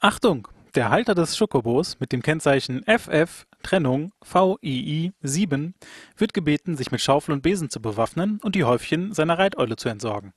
Achtung! Der Halter des Schokobos mit dem Kennzeichen FF Trennung VII 7 wird gebeten, sich mit Schaufel und Besen zu bewaffnen und die Häufchen seiner Reiteule zu entsorgen